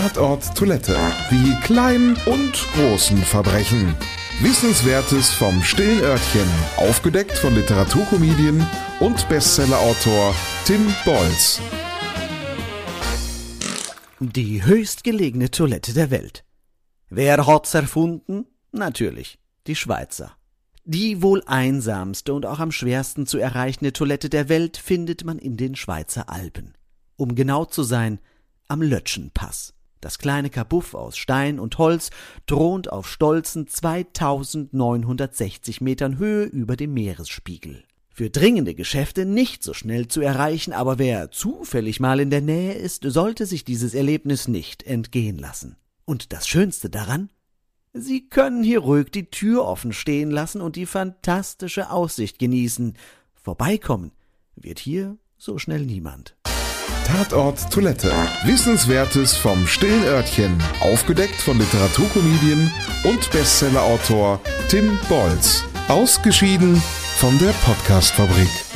Tatort Toilette. Die kleinen und großen Verbrechen. Wissenswertes vom stillen Örtchen. Aufgedeckt von Literaturkomedien und Bestsellerautor Tim Bolz. Die höchstgelegene Toilette der Welt. Wer hat's erfunden? Natürlich, die Schweizer. Die wohl einsamste und auch am schwersten zu erreichende Toilette der Welt findet man in den Schweizer Alpen. Um genau zu sein, am Lötschenpass. Das kleine Kabuff aus Stein und Holz thront auf stolzen 2960 Metern Höhe über dem Meeresspiegel. Für dringende Geschäfte nicht so schnell zu erreichen, aber wer zufällig mal in der Nähe ist, sollte sich dieses Erlebnis nicht entgehen lassen. Und das Schönste daran? Sie können hier ruhig die Tür offen stehen lassen und die fantastische Aussicht genießen. Vorbeikommen wird hier so schnell niemand. Tatort Toilette. Wissenswertes vom stillen Örtchen. Aufgedeckt von Literaturkomedien und Bestsellerautor Tim Bolz. Ausgeschieden von der Podcastfabrik.